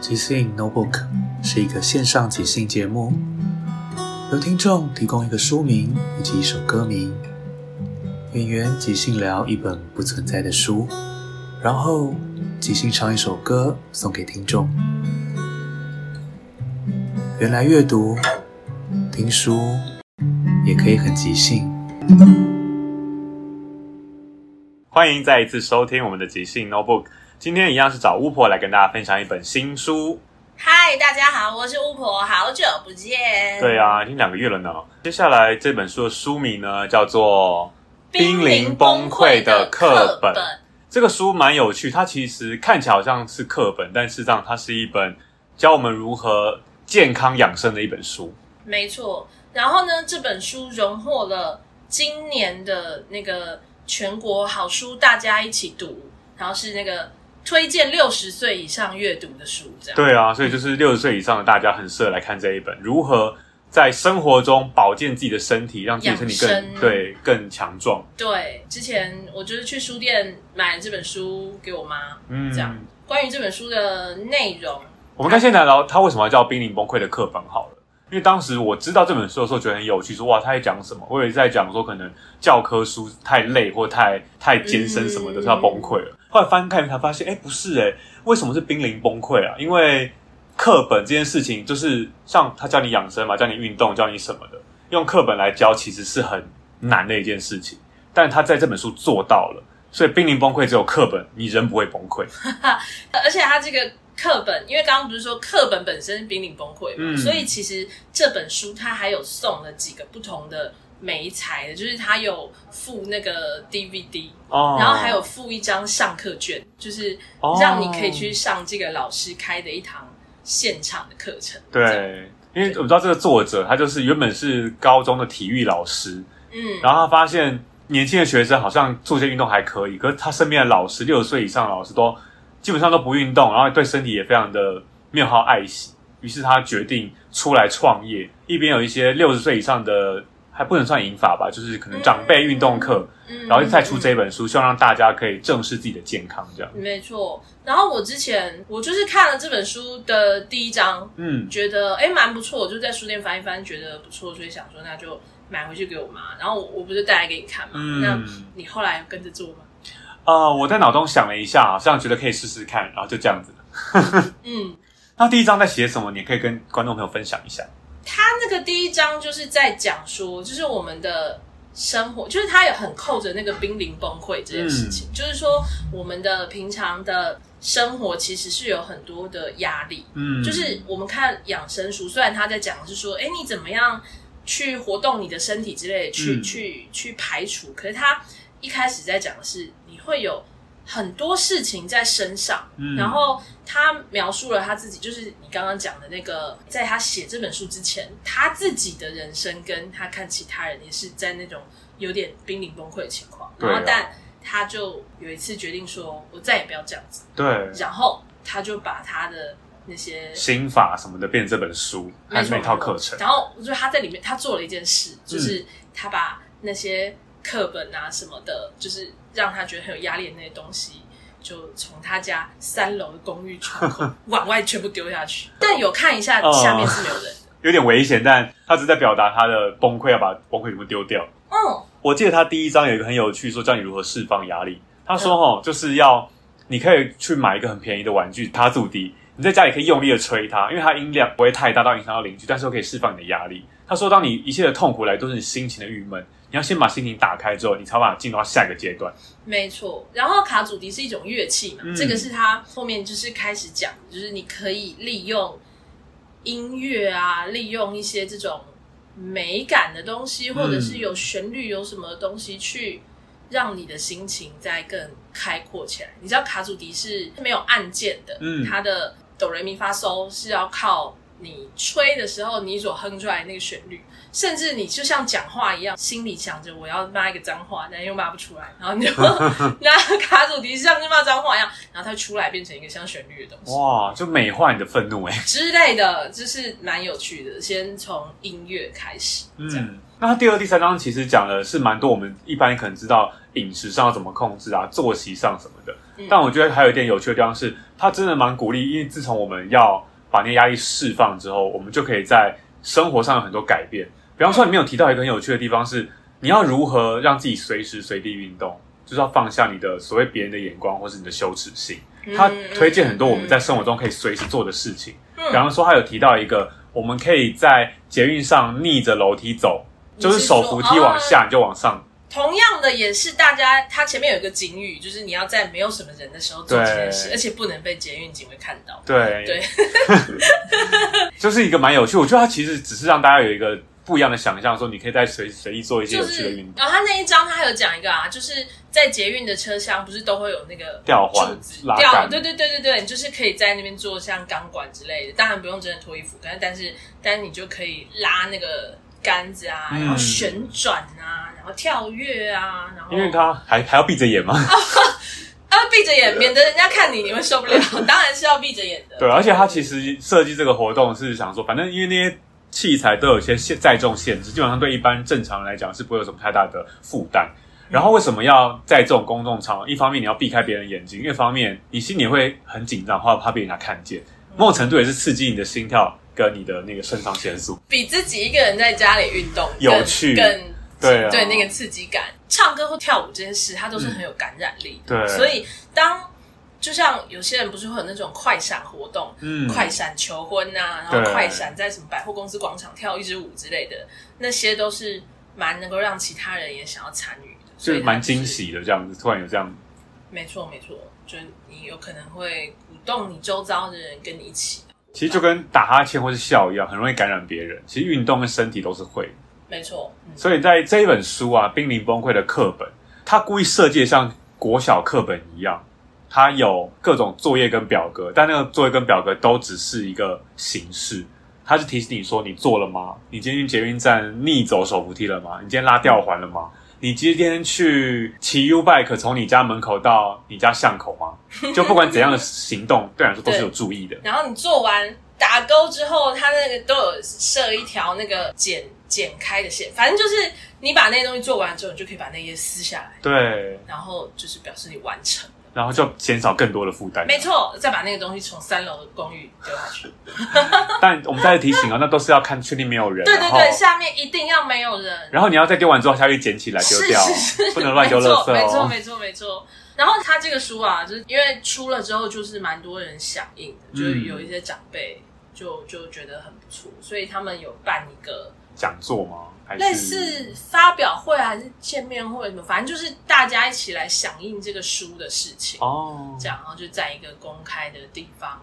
即兴 Notebook 是一个线上即兴节目，由听众提供一个书名以及一首歌名，演员即兴聊一本不存在的书，然后即兴唱一首歌送给听众。原来阅读、听书也可以很即兴。欢迎再一次收听我们的即兴 Notebook。今天一样是找巫婆来跟大家分享一本新书。嗨，大家好，我是巫婆，好久不见。对啊，已经两个月了呢。接下来这本书的书名呢，叫做《濒临崩溃的课本》。这个书蛮有趣，它其实看起来好像是课本，但事实上它是一本教我们如何健康养生的一本书。没错。然后呢，这本书荣获了今年的那个全国好书，大家一起读，然后是那个。推荐六十岁以上阅读的书，这样。对啊，所以就是六十岁以上的大家很适合来看这一本，如何在生活中保健自己的身体，让自己身体更对更强壮。对，之前我就是去书店买了这本书给我妈，嗯，这样。关于这本书的内容，我们看现在聊它为什么要叫《濒临崩溃的课本》好了，因为当时我知道这本书的时候，觉得很有趣，说哇，他在讲什么？我以为在讲说可能教科书太累或太太艰深什么的，嗯、他崩溃了。后来翻开才发现，哎，不是哎，为什么是濒临崩溃啊？因为课本这件事情，就是像他教你养生嘛，教你运动，教你什么的，用课本来教，其实是很难的一件事情。但他在这本书做到了，所以濒临崩溃只有课本，你人不会崩溃。而且他这个课本，因为刚刚不是说课本本身濒临崩溃嘛，嗯，所以其实这本书它还有送了几个不同的。媒材的，就是他有附那个 DVD，哦，然后还有附一张上课卷，就是让你可以去上这个老师开的一堂现场的课程。对，因为我知道这个作者，他就是原本是高中的体育老师，嗯，然后他发现年轻的学生好像做些运动还可以，可是他身边的老师，六十岁以上的老师都基本上都不运动，然后对身体也非常的没有好好爱惜，于是他决定出来创业，一边有一些六十岁以上的。还不能算银发吧，就是可能长辈运动课，嗯、然后再出这本书，嗯、希望让大家可以正视自己的健康，这样。没错。然后我之前我就是看了这本书的第一章，嗯，觉得哎蛮不错，我就在书店翻一翻，觉得不错，所以想说那就买回去给我妈。然后我我不是带来给你看嘛，嗯、那你后来跟着做吗？呃，我在脑中想了一下，好像觉得可以试试看，然后就这样子。嗯，那第一章在写什么？你可以跟观众朋友分享一下。他那个第一章就是在讲说，就是我们的生活，就是他也很扣着那个濒临崩溃这件事情，嗯、就是说我们的平常的生活其实是有很多的压力，嗯，就是我们看养生书，虽然他在讲的是说，哎，你怎么样去活动你的身体之类的，去、嗯、去去排除。可是他一开始在讲的是，你会有很多事情在身上。嗯、然后他描述了他自己，就是你刚刚讲的那个，在他写这本书之前，他自己的人生跟他看其他人也是在那种有点濒临崩溃的情况。然后，但他就有一次决定说，我再也不要这样子。对。然后他就把他的那些心法什么的变成这本书，还是那套课程。然后我觉得他在里面，他做了一件事，就是他把那些课本啊什么的，就是让他觉得很有压力的那些东西，就从他家三楼的公寓窗口 往外全部丢下去。但有看一下下面是没有人的，有点危险。但他只是在表达他的崩溃，要把崩溃全部丢掉。嗯，我记得他第一章有一个很有趣，说教你如何释放压力。他说：“哦，就是要你可以去买一个很便宜的玩具卡祖笛。”你在家里可以用力的吹它，因为它音量不会太大到影响到邻居，但是又可以释放你的压力。他说，当你一切的痛苦来都是你心情的郁闷，你要先把心情打开之后，你才把它进入到下一个阶段。没错。然后卡祖笛是一种乐器嘛，嗯、这个是他后面就是开始讲，就是你可以利用音乐啊，利用一些这种美感的东西，或者是有旋律、有什么东西去让你的心情再更开阔起来。你知道卡祖笛是没有按键的，嗯，它的。哆来咪发嗦是要靠你吹的时候，你所哼出来那个旋律，甚至你就像讲话一样，心里想着我要骂一个脏话，但又骂不出来，然后你就 拿卡祖笛像是骂脏话一样，然后它出来变成一个像旋律的东西，哇，就美化你的愤怒哎之类的，就是蛮有趣的。先从音乐开始，嗯，那它第二、第三章其实讲的是蛮多我们一般可能知道饮食上要怎么控制啊，作息上什么的。但我觉得还有一点有趣的地方是，他真的蛮鼓励，因为自从我们要把那个压力释放之后，我们就可以在生活上有很多改变。比方说，你没有提到一个很有趣的地方是，你要如何让自己随时随地运动，就是要放下你的所谓别人的眼光或是你的羞耻心。他推荐很多我们在生活中可以随时做的事情。比方说，他有提到一个，我们可以在捷运上逆着楼梯走，就是手扶梯往下，你就往上。同样的也是大家，他前面有一个警语，就是你要在没有什么人的时候做这件事，而且不能被捷运警卫看到。对对，就是一个蛮有趣。我觉得他其实只是让大家有一个不一样的想象，说你可以在随随意做一些有趣的运动。然后他那一章他还有讲一个啊，就是在捷运的车厢不是都会有那个吊环、吊，对对对对对，你就是可以在那边做像钢管之类的，当然不用真的脱衣服，但是但是你就可以拉那个。杆子啊，然后旋转啊，嗯、然后跳跃啊，然后因为他还还要闭着眼吗？啊，闭着眼，免得人家看你，你会受不了。当然是要闭着眼的。对，而且他其实设计这个活动是想说，反正因为那些器材都有一些限载重限制，基本上对一般正常人来讲是不会有什么太大的负担。然后为什么要在这种公众场合？一方面你要避开别人眼睛，另一方面你心里会很紧张，或怕被人家看见。某种程度也是刺激你的心跳。跟你的那个肾上腺素，比自己一个人在家里运动有趣，更对、啊、对那个刺激感。唱歌或跳舞这件事，它都是很有感染力的。对，所以当就像有些人不是会有那种快闪活动，嗯，快闪求婚啊，然后快闪在什么百货公司广场跳一支舞之类的，那些都是蛮能够让其他人也想要参与的，所以蛮惊喜的。这样子突然有这样，没错没错，就你有可能会鼓动你周遭的人跟你一起。其实就跟打哈欠或是笑一样，很容易感染别人。其实运动跟身体都是会，没错。嗯、所以在这一本书啊，《濒临崩溃》的课本，它故意设计像国小课本一样，它有各种作业跟表格，但那个作业跟表格都只是一个形式。它是提醒你说，你做了吗？你今天去捷运站逆走手扶梯了吗？你今天拉吊环了吗？你今天去骑 U bike 从你家门口到你家巷口吗？就不管怎样的行动，对你来说都是有注意的。然后你做完打勾之后，它那个都有设一条那个剪剪开的线，反正就是你把那些东西做完之后，你就可以把那些撕下来。对，然后就是表示你完成。然后就减少更多的负担。没错，再把那个东西从三楼的公寓丢下去。但我们再次提醒哦，那都是要看确定没有人。对对对，下面一定要没有人。然后你要再丢完之后下去捡起来丢掉，是是是，不能乱丢垃圾哦。没错没错没错。然后他这个书啊，就是因为出了之后就是蛮多人响应的，就是有一些长辈就就觉得很不错，所以他们有办一个讲座吗？类似发表会还是见面会什么，反正就是大家一起来响应这个书的事情。哦，这样，然后就在一个公开的地方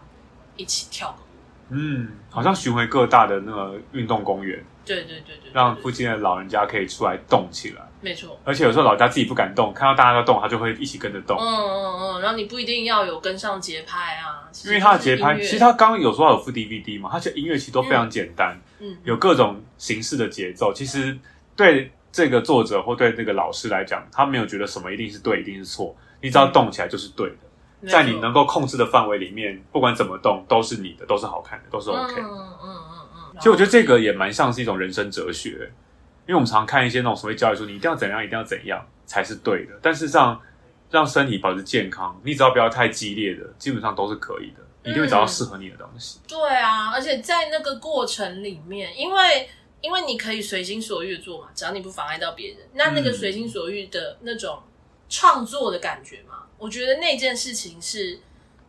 一起跳个舞，嗯，好像巡回各大的那个运动公园，对对对对，对，让附近的老人家可以出来动起来。没错，而且有时候老人家自己不敢动，看到大家都动，他就会一起跟着动。嗯嗯嗯，然后你不一定要有跟上节拍啊，因为他的节拍，其实他刚刚有说有附 DVD 嘛，他其实音乐其实都非常简单，嗯，有各种形式的节奏，其实对。这个作者或对那个老师来讲，他没有觉得什么一定是对，一定是错。你只要动起来就是对的，嗯、在你能够控制的范围里面，不管怎么动都是你的，都是好看的，都是 OK。嗯嗯嗯嗯。其实我觉得这个也蛮像是一种人生哲学，因为我们常看一些那种所谓教育书，你一定要怎样，一定要怎样才是对的。但事实上让身体保持健康，你只要不要太激烈的，基本上都是可以的，你一定会找到适合你的东西。嗯、对啊，而且在那个过程里面，因为。因为你可以随心所欲的做嘛，只要你不妨碍到别人，那那个随心所欲的那种创作的感觉嘛，我觉得那件事情是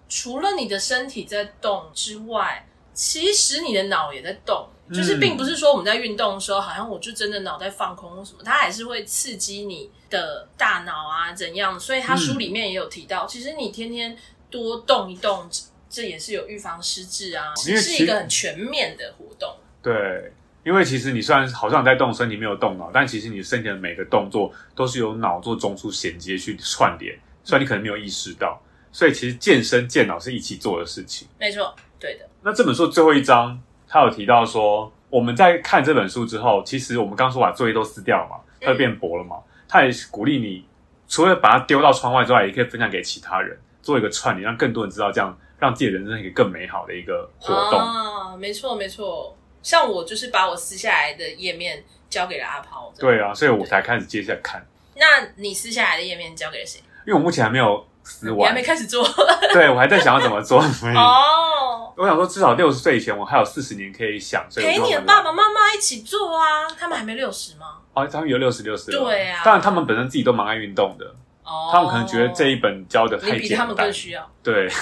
除了你的身体在动之外，其实你的脑也在动，就是并不是说我们在运动的时候，好像我就真的脑袋放空或什么，它还是会刺激你的大脑啊怎样，所以他书里面也有提到，其实你天天多动一动，这也是有预防失智啊，是一个很全面的活动，对。因为其实你虽然好像在动身体，没有动脑，但其实你身体的每个动作都是由脑做中枢衔接去串联，虽然你可能没有意识到。所以其实健身健脑是一起做的事情。没错，对的。那这本书最后一章，他有提到说，我们在看这本书之后，其实我们刚刚说把作业都撕掉了嘛，它就变薄了嘛。他也鼓励你，除了把它丢到窗外之外，也可以分享给其他人，做一个串联，让更多人知道，这样让自己的人生一个更美好的一个活动。啊，没错，没错。像我就是把我撕下来的页面交给了阿抛，对啊，所以我才开始接下来看。那你撕下来的页面交给了谁？因为我目前还没有撕完，你还没开始做。对，我还在想要怎么做。哦，我想说至少六十岁以前，我还有四十年可以想。所以陪你的爸爸妈妈一起做啊，他们还没六十吗？哦，他们有六十六十。对啊，当然他们本身自己都蛮爱运动的。哦，他们可能觉得这一本教的太简单，你比他们更需要。对。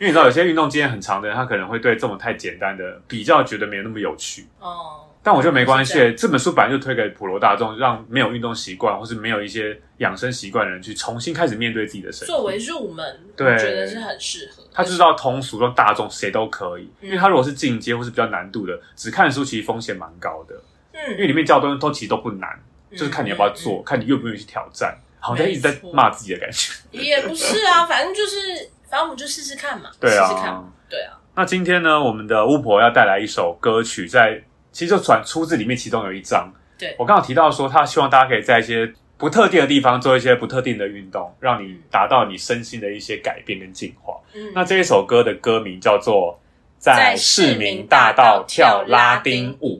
因为你知道，有些运动经验很长的人，他可能会对这种太简单的比较觉得没有那么有趣。哦，但我觉得没关系。这，这本书本来就推给普罗大众，让没有运动习惯或是没有一些养生习惯的人去重新开始面对自己的身体。作为入门，对，我觉得是很适合。他就是要通俗，让大众谁都可以。因为他如果是进阶或是比较难度的，只看书其实风险蛮高的。嗯，因为里面教的东西都其实都不难，就是看你要不要做，看你愿不愿意去挑战。好像一直在骂自己的感觉。也不是啊，反正就是。反正我们就试试看嘛，对啊，试试看，对啊。那今天呢，我们的巫婆要带来一首歌曲，在其实就转出自里面其中有一章。对，我刚好提到说，他希望大家可以在一些不特定的地方做一些不特定的运动，让你达到你身心的一些改变跟进化。嗯，那这一首歌的歌名叫做《在市民大道跳拉丁舞》，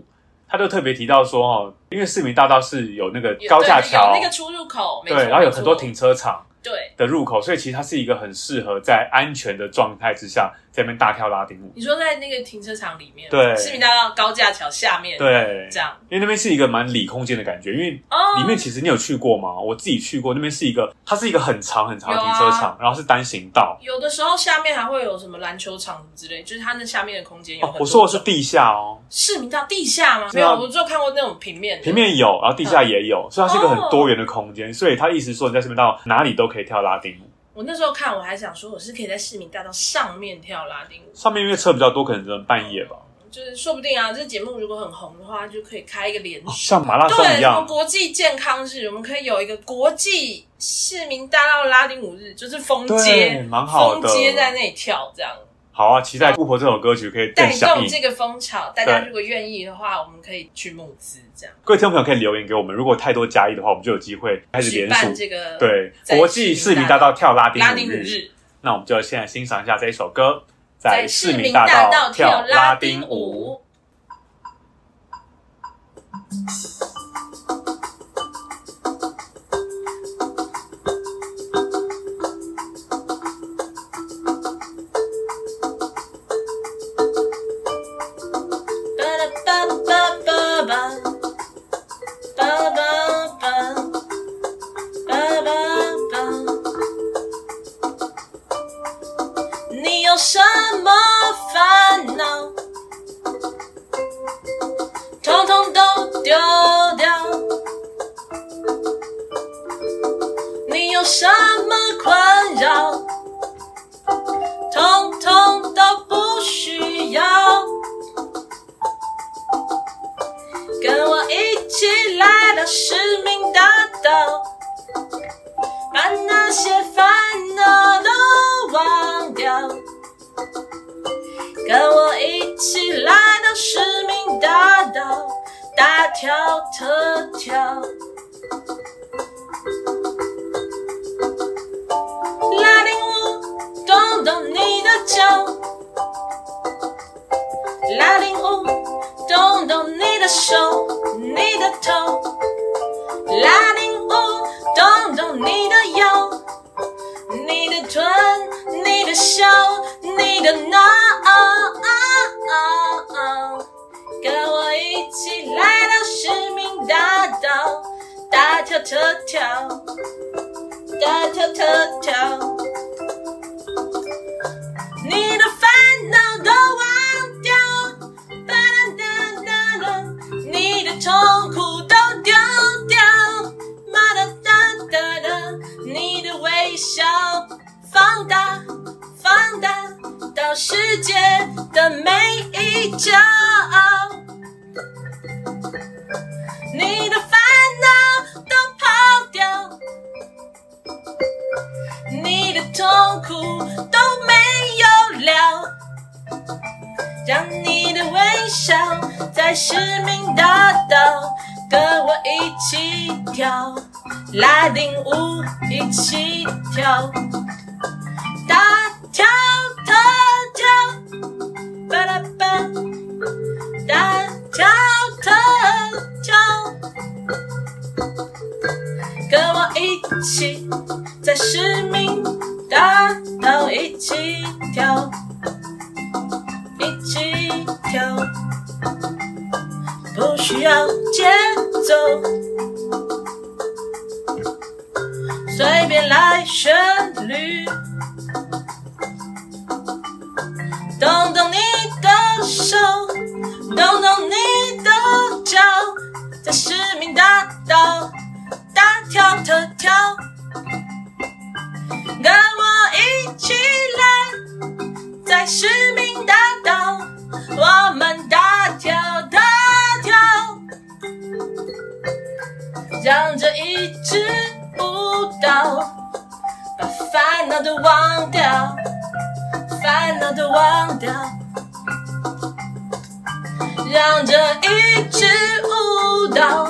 他就特别提到说，哦，因为市民大道是有那个高架桥，有那个出入口，对，然后有很多停车场。对的入口，所以其实它是一个很适合在安全的状态之下，在那边大跳拉丁舞。你说在那个停车场里面，对，市民大道高架桥下面，对，这样，因为那边是一个蛮里空间的感觉，因为里面其实你有去过吗？哦、我自己去过，那边是一个，它是一个很长很长的停车场，啊、然后是单行道，有的时候下面还会有什么篮球场之类，就是它那下面的空间有很多、哦。我说的是地下哦，市民大道地下吗？没有，我就看过那种平面，平面有，然后地下也有，嗯、所以它是一个很多元的空间，所以他意思说你在市民大道哪里都可以跳拉丁舞。我那时候看，我还想说，我是可以在市民大道上面跳拉丁舞。上面因为车比较多，可能只能半夜吧。就是说不定啊，这节目如果很红的话，就可以开一个连、哦、像马拉松一样。国际健康日，我们可以有一个国际市民大道拉丁舞日，就是封街，蛮好的，封街在那里跳这样。好啊，期待巫婆这首歌曲可以带动这个风潮。大家如果愿意的话，我们可以去募资，这样。各位听众朋友可以留言给我们，如果太多加一的话，我们就有机会开始联署这个对国际市民大道跳拉丁舞日。那我们就现在欣赏一下这一首歌，在市民大道跳拉丁舞。有什么困扰，通通都不需要。跟我一起来到使命大道，把那些烦恼都忘掉。跟我一起来到使命大道，大跳特跳。动你的脚，拉丁舞，动动你的手，你的头，拉丁舞，动动你的腰，你的臀，你的小，你的脑，跟我一起来到市民大道，大跳特跳。大跳特跳，世界的每一角，你的烦恼都抛掉。你的痛苦都没有了，让你的微笑在市民大道跟我一起跳，拉丁舞一起跳，大跳，起。在市民大道一起跳，一起跳，不需要节奏，随便来旋市民大道，我们大跳大跳，让这一支舞蹈把烦恼都忘掉，烦恼都忘掉，让这一支舞蹈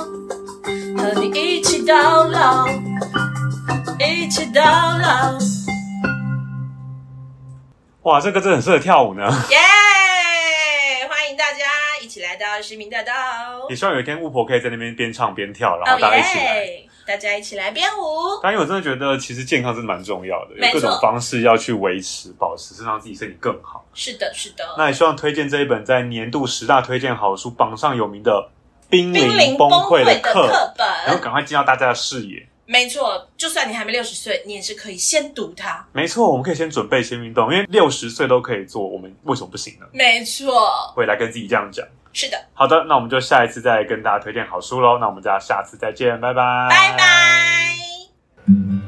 和你一起到老。一起到老。哇，这个真的很适合跳舞呢！耶、yeah!！欢迎大家一起来到市民大道。也希望有一天巫婆可以在那边边唱边跳，然后大家一起来，oh、yeah! 大家一起来编舞。但因为我真的觉得，其实健康真的蛮重要的，有各种方式要去维持、保持，是让自己身体更好。是的，是的。那也希望推荐这一本在年度十大推荐好书榜上有名的《濒临崩溃的课本》，然后赶快进到大家的视野。没错，就算你还没六十岁，你也是可以先读它。没错，我们可以先准备先运动，因为六十岁都可以做，我们为什么不行呢？没错，会来跟自己这样讲。是的，好的，那我们就下一次再跟大家推荐好书喽。那我们大家下次再见，拜拜，拜拜。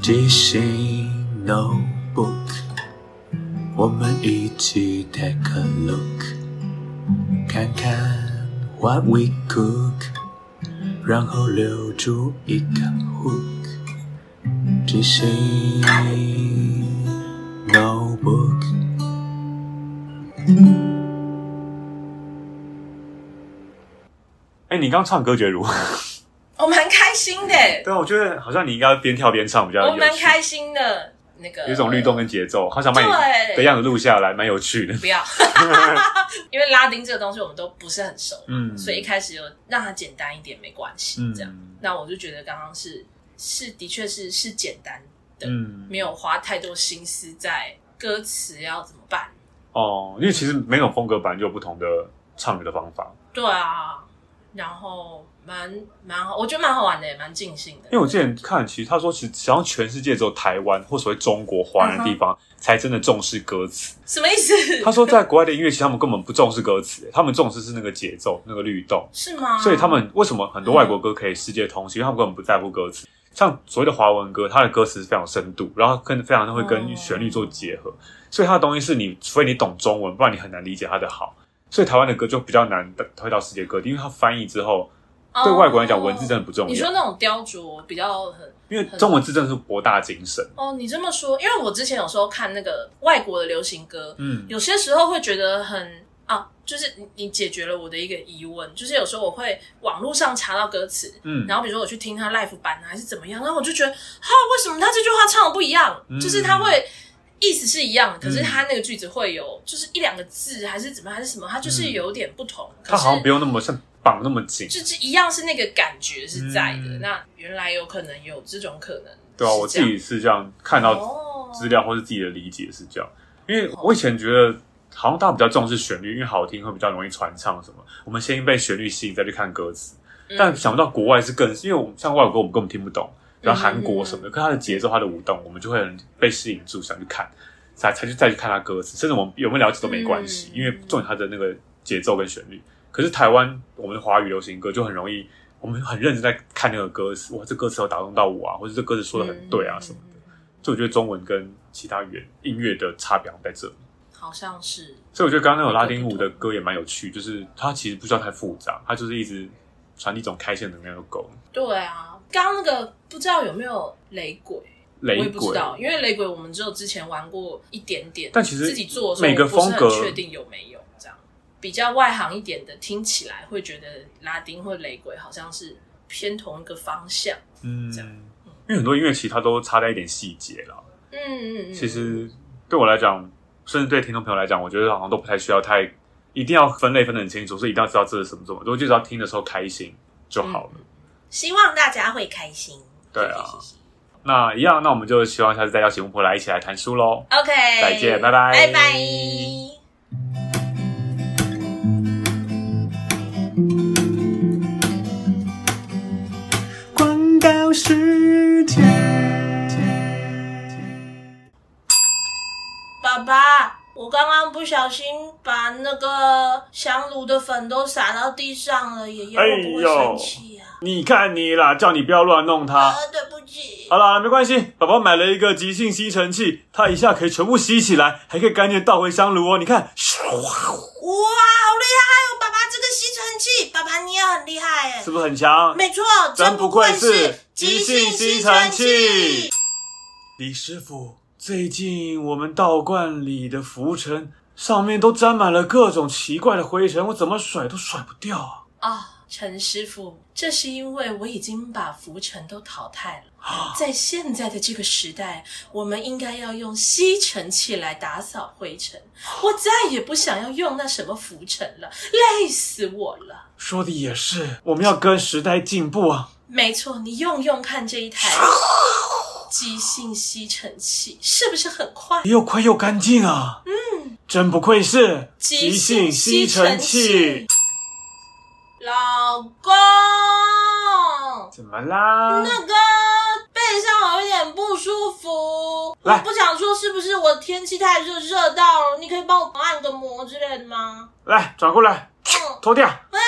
即兴 Notebook，我们一起 take a look，看看 what we cook，然后留住一个 hook。即兴 Notebook。哎，你刚刚唱歌觉得如何？我蛮开心的。对，我觉得好像你应该边跳边唱比较。我蛮开心的，那个有一种律动跟节奏，好想把你的样子录下来，蛮有趣的。不要，因为拉丁这个东西我们都不是很熟，嗯，所以一开始就让它简单一点没关系，嗯、这样。那我就觉得刚刚是。是，的确是是简单的，嗯，没有花太多心思在歌词要怎么办哦，因为其实每种风格本来就有不同的唱歌的方法，对啊，然后蛮蛮好，我觉得蛮好玩的，也蛮尽兴的。因为我之前看，其实他说，其实好像全世界只有台湾或所谓中国华人的地方才真的重视歌词，什么意思？他说，在国外的音乐，其实他们根本不重视歌词，他们重视是那个节奏、那个律动，是吗？所以他们为什么很多外国歌可以世界通行？因为他们根本不在乎歌词。像所谓的华文歌，它的歌词是非常深度，然后跟非常的会跟旋律做结合，所以它的东西是你除非你懂中文，不然你很难理解它的好。所以台湾的歌就比较难推到世界各地，因为它翻译之后对外国人来讲，文字真的不重要。你说那种雕琢比较很，因为中文字真的是博大精深。哦，你这么说，因为我之前有时候看那个外国的流行歌，嗯，有些时候会觉得很啊，就是你你解决了我的一个疑问，就是有时候我会网络上查到歌词，嗯，然后比如说我去听他 live 版还是怎么样，然后我就觉得，哈，为什么他这句话唱的不一样？嗯、就是他会意思是一样，可是他那个句子会有就是一两个字还是怎么还是什么，他就是有点不同。嗯、他好像不用那么像。绑那么紧，就是一样是那个感觉是在的。嗯、那原来有可能有这种可能，对啊，我自己是这样看到资料或是自己的理解是这样。因为我以前觉得好像大家比较重视旋律，因为好听会比较容易传唱什么。我们先被旋律吸引再去看歌词，但想不到国外是更，因为我们像外国歌我们根本听不懂，然后韩国什么的，跟它的节奏、它的舞动，我们就会很被吸引住，想去看，才才去再去看它歌词，甚至我们有没有了解都没关系，因为重点它的那个节奏跟旋律。可是台湾我们的华语流行歌就很容易，我们很认真在看那个歌词，哇，这歌词有打动到我啊，或者这歌词说的很对啊什么的。就我觉得中文跟其他语言音乐的差别在这里，好像是。所以我觉得刚刚那首拉丁舞的歌也蛮有趣，就是它其实不需要太复杂，它就是一直传递一种开心能量就够了。对啊，刚刚那个不知道有没有雷鬼？雷鬼我也不知道，因为雷鬼我们只有之前玩过一点点，但其实自己做的时候，每个风格确定有没有这样。比较外行一点的，听起来会觉得拉丁或雷鬼好像是偏同一个方向，嗯，这样。因为很多音乐其实它都差在一点细节了，嗯嗯嗯。其实对我来讲，甚至对听众朋友来讲，我觉得好像都不太需要太一定要分类分得很清楚，所以一定要知道这是什么什么，我就只要听的时候开心就好了。嗯，希望大家会开心。对啊。那一样，那我们就希望下次再邀请巫婆来一起来谈书喽。OK，再见，拜拜，拜拜。时爸爸，我刚刚不小心把那个香炉的粉都洒到地上了，爷爷会不会生气啊？你看你啦，叫你不要乱弄它。啊，对不起。好啦，没关系，爸爸买了一个即兴吸尘器，它一下可以全部吸起来，还可以干净倒回香炉哦。你看，哇，好厉害哦，爸爸这个吸尘器，爸爸你也很厉害哎，是不是很强？没错，真不愧是。即兴吸尘器，李师傅，最近我们道观里的浮尘上面都沾满了各种奇怪的灰尘，我怎么甩都甩不掉啊！啊、哦，陈师傅，这是因为我已经把浮尘都淘汰了。在现在的这个时代，我们应该要用吸尘器来打扫灰尘。我再也不想要用那什么浮尘了，累死我了。说的也是，我们要跟时代进步啊。没错，你用用看这一台即兴吸尘器，是不是很快？又快又干净啊！嗯，真不愧是即兴吸尘器。老公，怎么啦？那个背上有一点不舒服，我不想说是不是我天气太热热到了？你可以帮我按个摩之类的吗？来，转过来，脱掉。嗯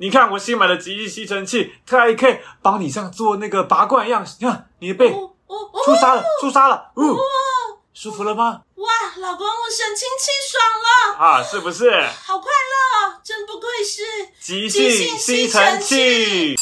你看我新买的即兴吸尘器，它还可以帮你像做那个拔罐一样。你看你的背，出痧了，出痧了，哦，舒服了吗？哇，老公，我神清气爽了啊！是不是？好快乐，真不愧是即兴吸尘器。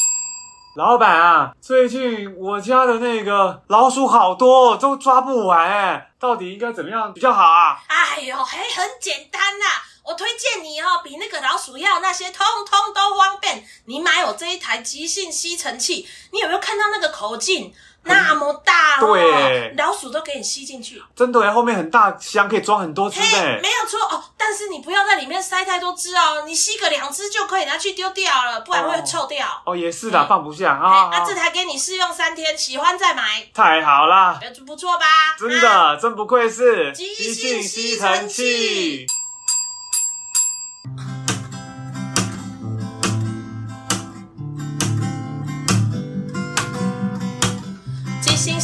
老板啊，最近我家的那个老鼠好多，都抓不完哎，到底应该怎么样比较好啊？哎呦，还很简单呐。我推荐你哦，比那个老鼠药那些通通都方便。你买我这一台即兴吸尘器，你有没有看到那个口径那么大哦？对，老鼠都给你吸进去。真的耶，后面很大箱，可以装很多只诶。没有错哦，但是你不要在里面塞太多只哦，你吸个两只就可以拿去丢掉了，不然会臭掉。哦，也是的，放不下啊。那，这台给你试用三天，喜欢再买。太好了，不错吧？真的，真不愧是即兴吸尘器。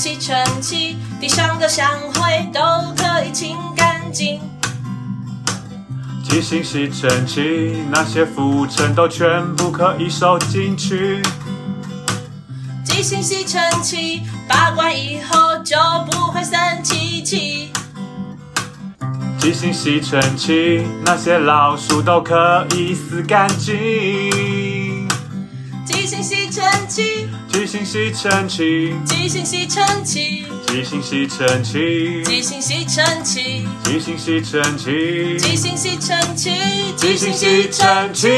吸尘器，地上的香灰都可以清干净。即兴吸尘器，那些浮尘都全部可以收进去。即兴吸尘器，拔罐以后就不会生气气。即兴吸尘器，那些老鼠都可以死干净。即兴吸尘器，即兴吸尘器，即兴吸尘器，即兴吸尘器，即兴吸尘器，即兴吸尘器，即兴吸尘器。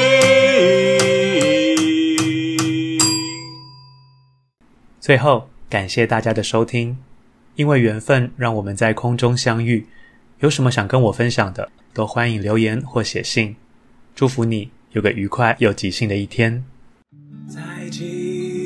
最后，感谢大家的收听，因为缘分让我们在空中相遇。有什么想跟我分享的，都欢迎留言或写信。祝福你有个愉快又即兴的一天。在即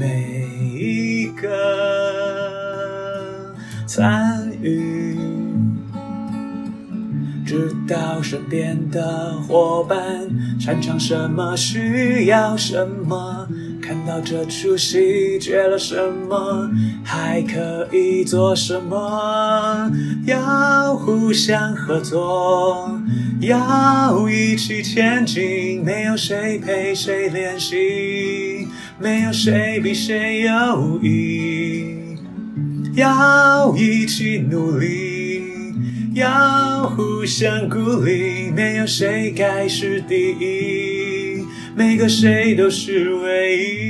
每一个参与，知道身边的伙伴擅长什么，需要什么。看到这出戏缺了什么，还可以做什么？要互相合作，要一起前进。没有谁陪谁练习，没有谁比谁优异。要一起努力，要互相鼓励。没有谁该是第一。每个谁都是唯一，